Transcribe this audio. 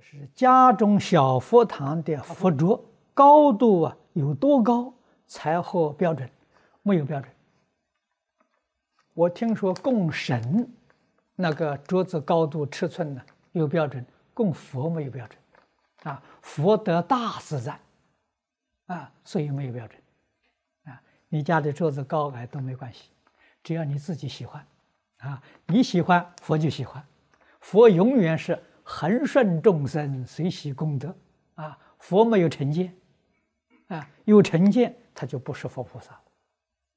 是家中小佛堂的佛桌高度啊有多高才合标准？没有标准。我听说供神那个桌子高度尺寸呢有标准，供佛没有标准。啊，佛得大自在，啊，所以没有标准。啊，你家的桌子高矮都没关系，只要你自己喜欢，啊，你喜欢佛就喜欢，佛永远是。恒顺众生，随喜功德，啊，佛没有成见，啊，有成见他就不是佛菩萨了。